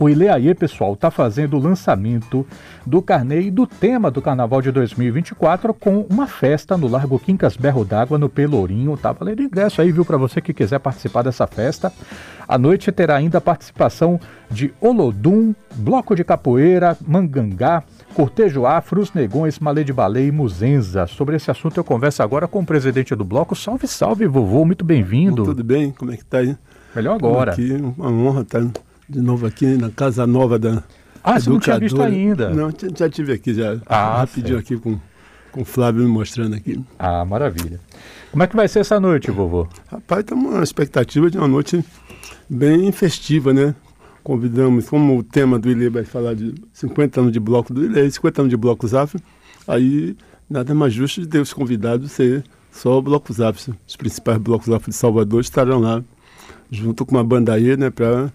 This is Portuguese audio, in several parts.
O Ileaie, pessoal, está fazendo o lançamento do carnê e do tema do Carnaval de 2024 com uma festa no Largo Quincas Berro d'Água, no Pelourinho. Tá valendo ingresso aí, viu, para você que quiser participar dessa festa. À noite terá ainda a participação de Olodum, Bloco de Capoeira, Mangangá, Cortejo Afro, Os Negões, Malê de Balé e Muzenza. Sobre esse assunto eu converso agora com o presidente do bloco. Salve, salve, vovô, muito bem-vindo. Tudo bem? Como é que tá aí? Melhor agora. Aqui, uma honra estar de novo aqui na Casa Nova da Ah, você não tinha visto ainda? Não, já tive aqui já. Ah, rapidinho certo. aqui com, com o Flávio me mostrando aqui. Ah, maravilha. Como é que vai ser essa noite, vovô? Rapaz, estamos uma expectativa de uma noite bem festiva, né? Convidamos, como o tema do Ilê vai falar de 50 anos de bloco do Ilê, 50 anos de bloco Zaf, aí nada mais justo de ter os convidados ser só o bloco Zaf. Os principais blocos Zaf de Salvador estarão lá, junto com uma banda aí, né? Para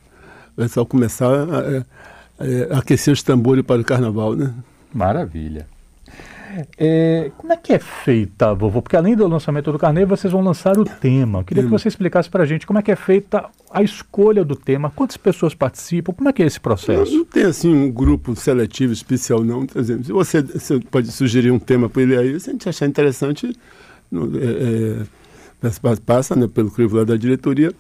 o pessoal começar a, a- a aquecer os tambores para o carnaval, né? Maravilha. É, como é que é feita, vovô? Porque além do lançamento do carnê, vocês vão lançar o tema. Eu queria que você explicasse pra gente como é que é feita a escolha do tema, quantas pessoas participam, como é que é esse Não, processo? não tem assim um grupo seletivo especial, não. Por exemplo, se você, você pode sugerir um tema para ele aí, se a gente achar interessante, é, é, passa- passa né, pelo crivo lá da diretoria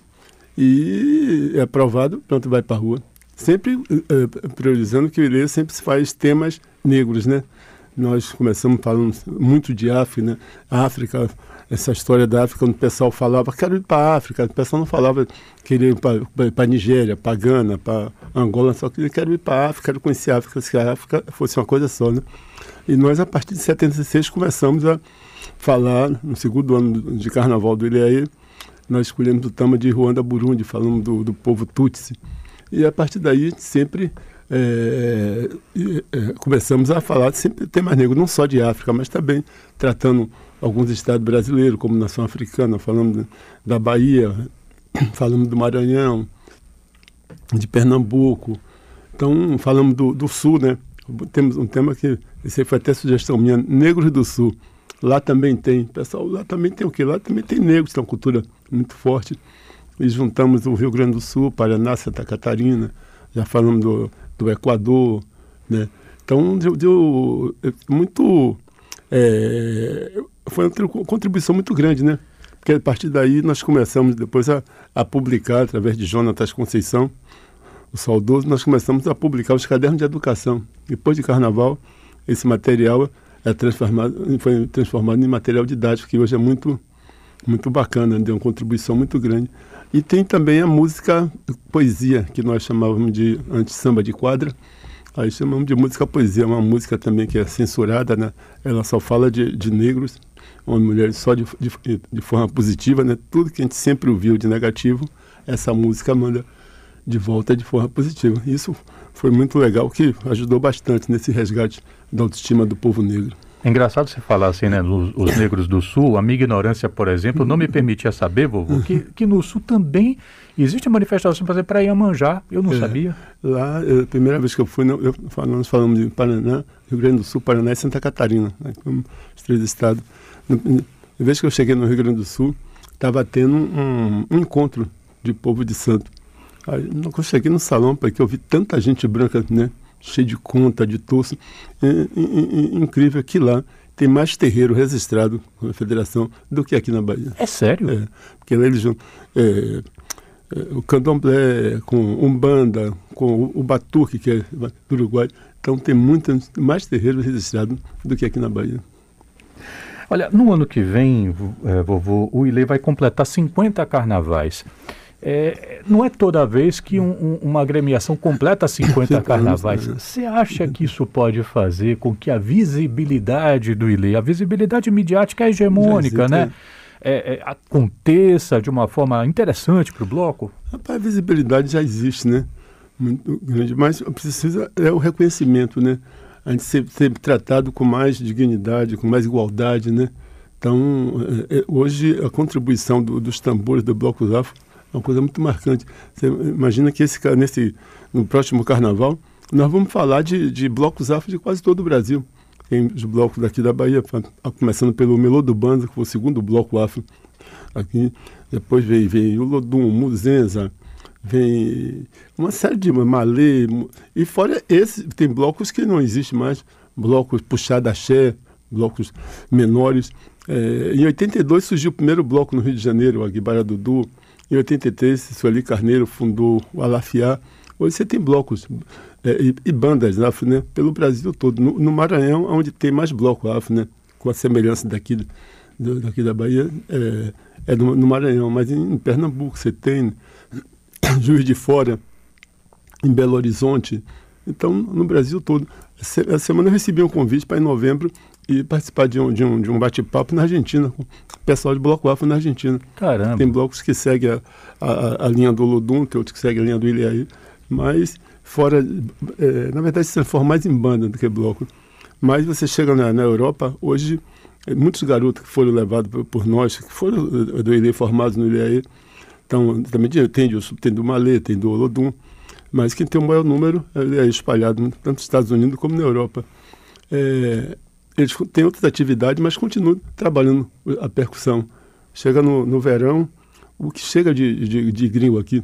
e é aprovado, pronto, vai para a rua. Sempre é, priorizando que o Ilê sempre se faz temas negros, né? Nós começamos falando muito de África, né? África, essa história da África, quando o pessoal falava, quero ir para a África, o pessoal não falava querer ir para a Nigéria, para Gana, para Angola, só que quero ir para a África, quero conhecer a África, se a África fosse uma coisa só, né? E nós, a partir de 76, começamos a falar, no segundo ano de carnaval do Ilhéia, nós escolhemos o tema de Ruanda, Burundi, falamos do, do povo Tutsi. E a partir daí, sempre é, e, é, começamos a falar sempre de temas negros, não só de África, mas também tratando alguns estados brasileiros, como Nação Africana, falamos de- da Bahia, falamos do Maranhão, de Pernambuco. Então, falamos do, do Sul, né? Temos um tema que, esse foi até sugestão minha, Negros do Sul. Lá também tem, pessoal, lá também tem o quê? Lá também tem negros, tem uma cultura muito forte. E juntamos o Rio Grande do Sul, Paraná, Santa Catarina, já falamos do, do Equador, né? Então, deu, deu eh, muito... eh, foi uma tri- contribuição muito grande, né? Porque a partir daí nós começamos depois a, a publicar, através de Jonatas Conceição, o saudoso, nós começamos a publicar os cadernos de educação. Depois de carnaval, esse material é transformado, foi transformado em material didático, que hoje é muito, muito bacana, deu uma contribuição muito grande. E tem também a música poesia, que nós chamávamos de antes samba de quadra, aí chamamos de música poesia, uma música também que é censurada, né? ela só fala de, de negros, homens e mulheres só de, de, de forma positiva, né? tudo que a gente sempre ouviu de negativo, essa música manda de volta de forma positiva. Isso foi muito legal, que ajudou bastante nesse resgate da autoestima do povo negro. É engraçado você falar assim, né? Os, os negros do Sul, a minha ignorância, por exemplo, não me permitia saber, vovô, que, que no Sul também existe manifestação, exemplo, para Iemanjá. Eu não É. sabia. Lá, eh, a primeira vez que eu fui, não, eu, nós falamos de Paraná, Rio Grande do Sul, Paraná e Santa Catarina, né, os três estados. Na vez que eu cheguei no Rio Grande do Sul, estava tendo um, um encontro de povo de santo. Quando eu cheguei no salão, porque eu vi tanta gente branca, né, cheia de conta, de torso, é, é, é, é incrível que lá tem mais terreiro registrado com a federação do que aqui na Bahia. É sério? É, porque lá eles é, é, o candomblé com umbanda, com o, batuque, que é do Uruguai. Então tem muito mais terreiros registrados do que aqui na Bahia. Olha, no ano que vem, eh, vovô, o Ilê vai completar 50 carnavais. É, não é toda vez que um- um- uma agremiação completa 50 50 anos, carnavais. Você acha que isso pode fazer com que a visibilidade do Ilê, a visibilidade midiática é hegemônica, né? É, é, aconteça de uma forma interessante para o bloco? Rapaz, a visibilidade já existe, né? Muito grande, mas precisa é o reconhecimento, né? A gente ser, ser tratado com mais dignidade, com mais igualdade, né? Então, é, é, hoje a contribuição do- dos tambores do Bloco Zafo é uma coisa muito marcante. Você imagina que esse, nesse, no próximo carnaval, nós vamos falar de, de blocos afro de quase todo o Brasil. Tem os blocos daqui da Bahia, começando pelo Melô do Banza, que foi o segundo bloco afro aqui. Depois veio, veio o Lodum, Muzenza, vem uma série de malê, e fora esse, tem blocos que não existem mais, blocos puxada axé, blocos menores. É, em 82 surgiu o primeiro bloco no Rio de Janeiro, o Aguibara Dudu. Em 83, Sueli Carneiro fundou o Alafiá. Hoje você tem blocos é, e, e, bandas afro, né? Pelo Brasil todo. No, no Maranhão, onde tem mais bloco afro, né? Com a semelhança daqui, do, daqui da Bahia, é, é no, no, Maranhão. Mas em, em Pernambuco você tem Juiz de Fora, em Belo Horizonte. Então, no Brasil todo. Essa semana eu recebi um convite para em novembro e participar de um, de um, de um bate-papo na Argentina, com o pessoal de Bloco Afro na Argentina. Caramba. Tem blocos que seguem a, a, a linha do Lodum, tem outros que seguem a linha do Ilhaí, mas fora, é, na verdade, se transforma mais em banda do que bloco. Mas você chega na, na Europa, hoje, é, muitos garotos que foram levados por, por nós, que foram do Ilê formados no Ilhaí, então, também tem, do, tem do Malê, tem do Olodum, mas quem tem o maior número é espalhado tanto nos Estados Unidos como na Europa. É, eles têm outras atividades, mas continuam trabalhando a percussão. Chega no, no verão, o que chega de, de, de gringo aqui,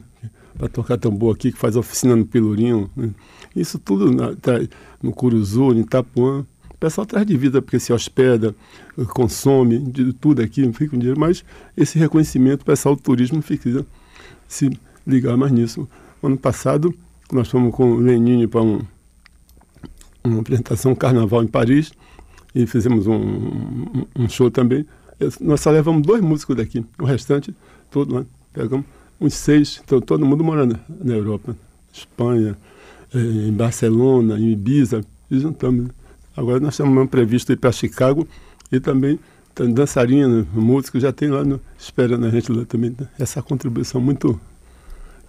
para tocar tambor aqui, que faz oficina no Pelourinho, né? isso tudo na, tá, no Curuzu, em Itapuã. O pessoal traz de vida porque se hospeda, consome, de tudo aqui, fica um dinheiro, mas esse reconhecimento, o pessoal do turismo fica se ligar mais nisso. Ano passado, nós fomos com o Lenine para um, uma apresentação Carnaval em Paris e fizemos um, um, um show também. Nós só levamos dois músicos daqui, o restante, todo, né? pegamos uns seis, então todo mundo morando na Europa, Espanha, eh, em Barcelona, em Ibiza, e juntamos. Agora nós estamos previsto ir para Chicago e também dançarina, músico, já tem lá no, esperando a gente lá também. Né? Essa contribuição muito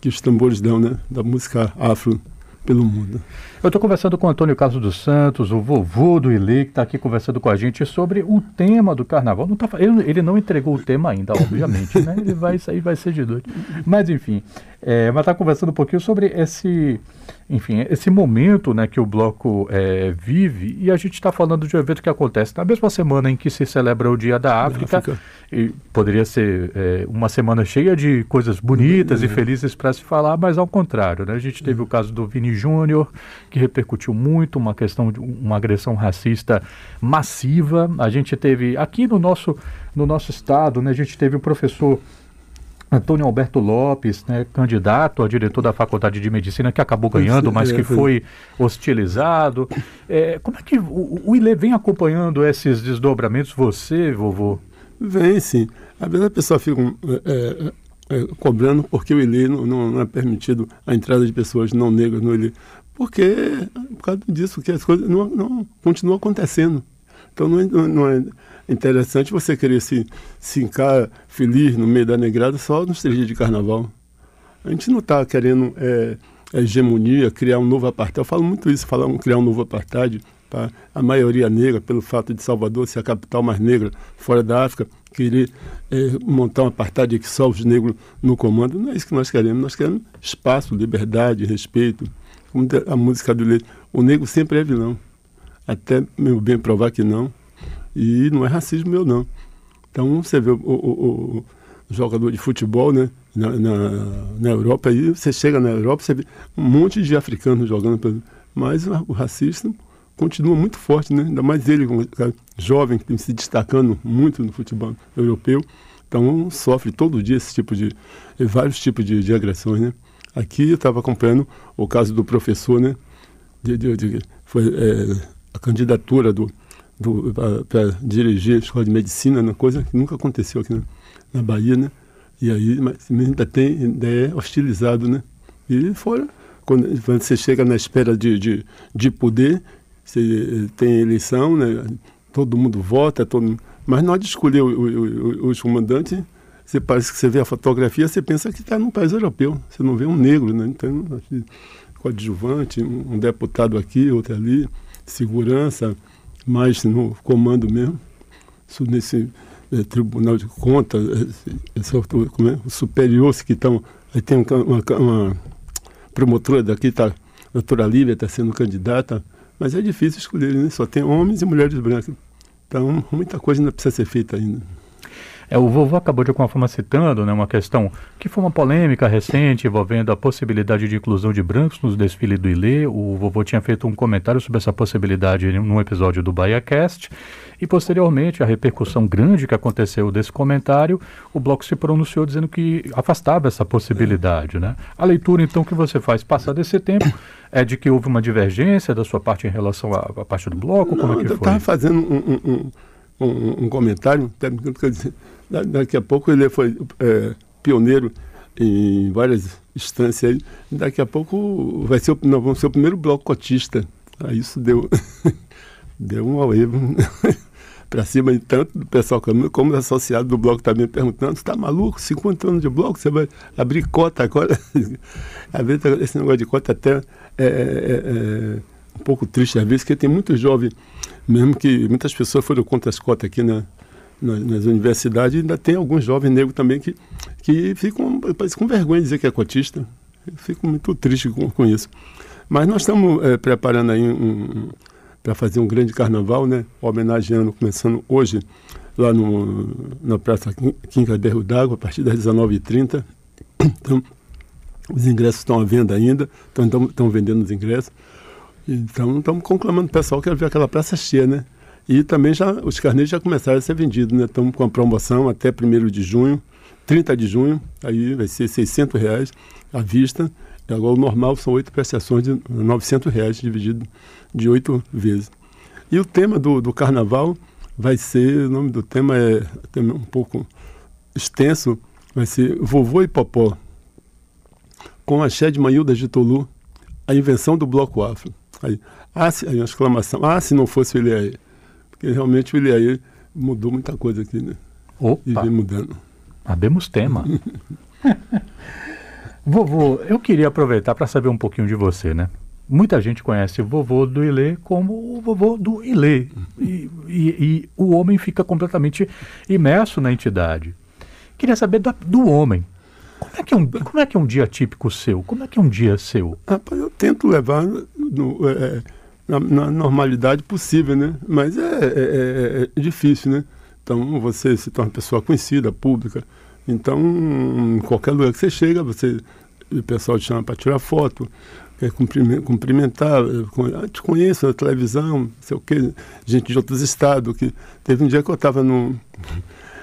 que os tambores dão, né? Da música afro pelo mundo. Eu estou conversando com Antônio Carlos dos Santos, o vovô do Ilê, que está aqui conversando com a gente sobre o tema do carnaval. Não tá, ele, ele não entregou o tema ainda, obviamente, né? Ele vai sair, vai ser de noite. Mas, enfim, é, mas está conversando um pouquinho sobre esse, enfim, esse momento né, que o bloco é, vive. E a gente está falando de um evento que acontece na mesma semana em que se celebra o Dia da África. África. E poderia ser é, uma semana cheia de coisas bonitas e felizes para se falar, mas ao contrário. Né? A gente teve o caso do Vini Júnior, que repercutiu muito, uma questão de uma agressão racista massiva. A gente teve aqui no nosso, no nosso estado, né, a gente teve o professor Antônio Alberto Lopes, né, candidato a diretor da Faculdade de Medicina, que acabou ganhando, mas que foi hostilizado. É, como é que o, o ILE vem acompanhando esses desdobramentos, você, vovô? Vem, sim. Às vezes a pessoa fica é, é, é, cobrando porque o ILE não, não, não, é permitido a entrada de pessoas não negras no ILE. Porque, por causa disso, que as coisas não, não continuam acontecendo. Então não é, não é interessante você querer se, se encar feliz no meio da negrada só nos três dias de carnaval. A gente não está querendo é, hegemonia, criar um novo apartheid. Eu falo muito isso, falar, criar um novo apartheid para a maioria negra, pelo fato de Salvador ser a capital mais negra fora da África, querer é, montar um apartheid que só os negros no comando. Não é isso que nós queremos. Nós queremos espaço, liberdade, respeito. Como a música do Leite. O negro sempre é vilão. Até meu bem provar que não. E não é racismo meu, não. Então, você vê o, o, o jogador de futebol, né? Na, na, na, Europa, aí você chega na Europa, você vê um monte de africanos jogando. Mas o racismo continua muito forte, né? Ainda mais ele, um jovem, que tem se destacando muito no futebol europeu. Então, sofre todo dia esse tipo de. vários tipos de, de agressões, né? Aqui eu estava acompanhando o caso do professor, né? De, de, de foi é, a candidatura do para dirigir a escola de medicina, uma coisa que nunca aconteceu aqui na, na Bahia, né? E aí, mas ainda tem, ainda é hostilizado, né? E fora, quando, quando você chega na espera de, de, de poder, você tem eleição, né? Todo mundo vota, todo mas na hora de escolher o, o, o, os comandantes, você parece que você vê a fotografia, você pensa que está num país europeu. Você não vê um negro, né? Então, coadjuvante, um deputado aqui, outro ali, segurança, mais no comando mesmo, nesse é, Tribunal de Contas, como é? superiores que estão. Aí tem uma, uma promotora daqui, tá, doutora Lívia está sendo candidata, mas é difícil escolher, né? só tem homens e mulheres brancas. Então, muita coisa ainda precisa ser feita ainda. É, o vovô acabou de alguma forma citando né, uma questão que foi uma polêmica recente envolvendo a possibilidade de inclusão de brancos nos desfiles do Ilê. O vovô tinha feito um comentário sobre essa possibilidade num episódio do BahiaCast. E posteriormente, a repercussão grande que aconteceu desse comentário, o bloco se pronunciou dizendo que afastava essa possibilidade. Né? A leitura, então, que você faz passado esse tempo é de que houve uma divergência da sua parte em relação à, à parte do bloco? Não, Como é que eu foi? estava fazendo um, um, um, um comentário, daqui a pouco ele foi é, pioneiro em várias instâncias. Daqui a pouco vai ser, nós vamos ser o primeiro bloco cotista. Aí isso deu, deu um auê para cima tanto do pessoal como, como associado do bloco também perguntando, você está maluco? 50 anos de bloco, você vai abrir cota agora? às vezes esse negócio de cota até é, é, é um pouco triste, às vezes, porque tem muito jovem, mesmo que muitas pessoas foram contra as cotas aqui na, nas, universidades, ainda tem alguns jovens negros também que, que ficam parece, com vergonha de dizer que é cotista. Eu fico muito triste com, com isso. Mas nós estamos é, preparando aí um, um para fazer um grande carnaval, né? Homenageando, começando hoje, lá no, na Praça Quinca Derro d'Água, a partir das 19h30. Então, os ingressos estão à venda ainda, então estão vendendo os ingressos. Então, estamos conclamando o pessoal que quer ver aquela praça cheia, né? E também já os carnês já começaram a ser vendidos, né? Estamos com a promoção até 1 de junho, 30 de junho, aí vai ser 600 reais à vista. E agora o normal são oito prestações de 900 reais dividido de oito vezes. E o tema do, do carnaval vai ser, o nome do tema é um pouco extenso, vai ser Vovô e Popó, com a Shed Manilda de Tolu, a invenção do bloco afro. Aí, ah, se, aí uma exclamação, ah, se não fosse o Iliaê. Porque realmente o Iliaê mudou muita coisa aqui, né? Opa. E vem mudando. Abemos tema. Vovô, eu queria aproveitar para saber um pouquinho de você, né? Muita gente conhece o vovô do Ilê como o vovô do Ilê. E, e, e o homem fica completamente imerso na entidade. Queria saber do, do homem. Como é, que é um, como é que é um dia típico seu? Como é que é um dia seu? Rapaz, eu tento levar no, é, na, na, normalidade possível, né? Mas é, é, é, é, difícil, né? Então você se torna pessoa conhecida, pública. Então, em qualquer lugar que você chega, você, o pessoal te chama para tirar foto, quer cumprimentar, ah, te conheço na televisão, sei o quê, gente de outros estados. Que... Teve um dia que eu estava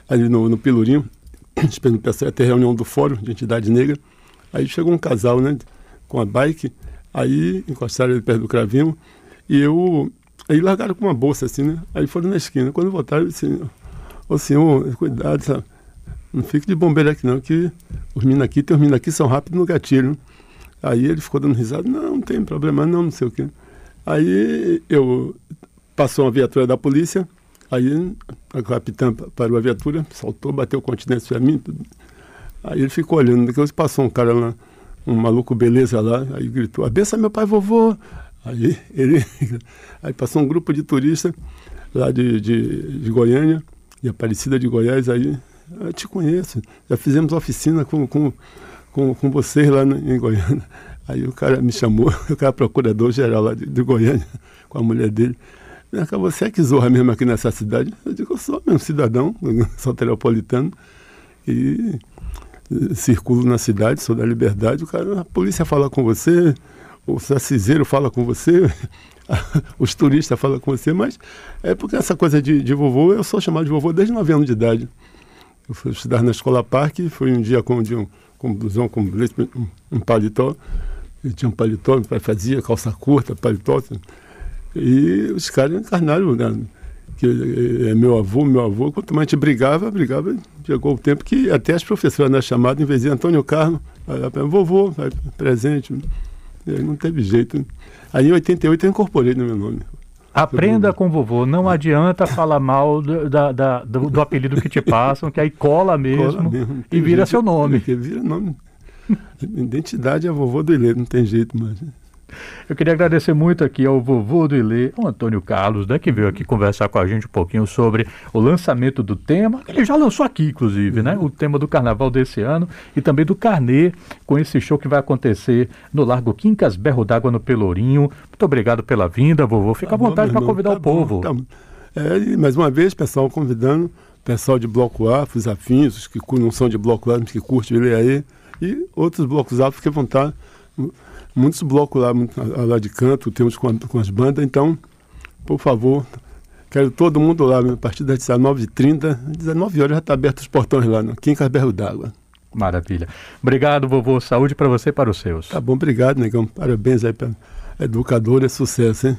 ali no, no Pelourinho, esperando o pessoal ter reunião do fórum de entidade negra. Aí chegou um casal, né, com a bike, aí encostaram ele perto do cravinho, e eu. Aí largaram com uma bolsa assim, né? Aí foram na esquina. Quando voltaram, eu disse, ô senhor, cuidado, sabe? Não fique de bombeiro aqui não, que os meninos aqui, tem os meninos aqui são rápidos no gatilho. Aí ele ficou dando risada, não, não tem problema não, não sei o quê. Aí eu passou uma viatura da polícia, aí a capitã parou a viatura, saltou, bateu o continente para mim. Aí ele ficou olhando, depois passou um cara lá, um maluco beleza lá, aí gritou, abença meu pai vovô. Aí ele aí passou um grupo de turistas lá de, de, de Goiânia, de Aparecida de Goiás, aí eu te conheço, já fizemos oficina com, com, com, com vocês lá no, em Goiânia. Aí o cara me chamou, o cara procurador-geral lá de, de, Goiânia, com a mulher dele. Você é que zorra mesmo aqui nessa cidade? Eu digo, eu sou mesmo cidadão, sou teropolitano, e circulo na cidade, sou da liberdade. O cara, a polícia fala com você, o saciseiro fala com você, os turistas falam com você, mas é porque essa coisa de, de vovô, eu sou chamado de vovô desde 9 anos de idade. Eu fui estudar na Escola Parque, foi um dia com, um, com blusão, com um, um paletó. Ele tinha um paletó, meu pai fazia calça curta, paletó. Assim. E os caras encarnaram, né? que é meu avô, meu avô, quanto mais a gente brigava, brigava, chegou o tempo que até as professoras na chamada, em vez de Antônio Carlos, vovô, presente. Aí não teve jeito. Aí em 88 eu incorporei no meu nome. Aprenda com vovô, não adianta falar mal do, da, da, do, do, apelido que te passam, que aí cola mesmo, cola mesmo e vira seu nome. Vira nome. Identidade é vovô do Ilê, não tem jeito mais. Eu queria agradecer muito aqui ao vovô do Ilê, o Antônio Carlos, né, que veio aqui conversar com a gente um pouquinho sobre o lançamento do tema. Ele já lançou aqui, inclusive, né? O tema do carnaval desse ano e também do carnê, com esse show que vai acontecer no Largo Quincas Berro d'Água, no Pelourinho. Muito obrigado pela vinda, vovô. Fica tá à vontade para convidar tá o povo. Bom, tá. é, mais uma vez, pessoal, convidando pessoal de Bloco A, os afins, os que não são de Bloco A, mas que curtem ele aí, e outros blocos A, porque vão estar muitos blocos lá, lá de canto, temos com, com as bandas, então, por favor, quero todo mundo lá, a partir das 19h30, 19 horas já está aberto os portões lá, no Quincas Berro d'Água. Maravilha. Obrigado, vovô. Saúde para você e para os seus. Tá bom, obrigado, negão. Parabéns aí para educador, é sucesso, hein?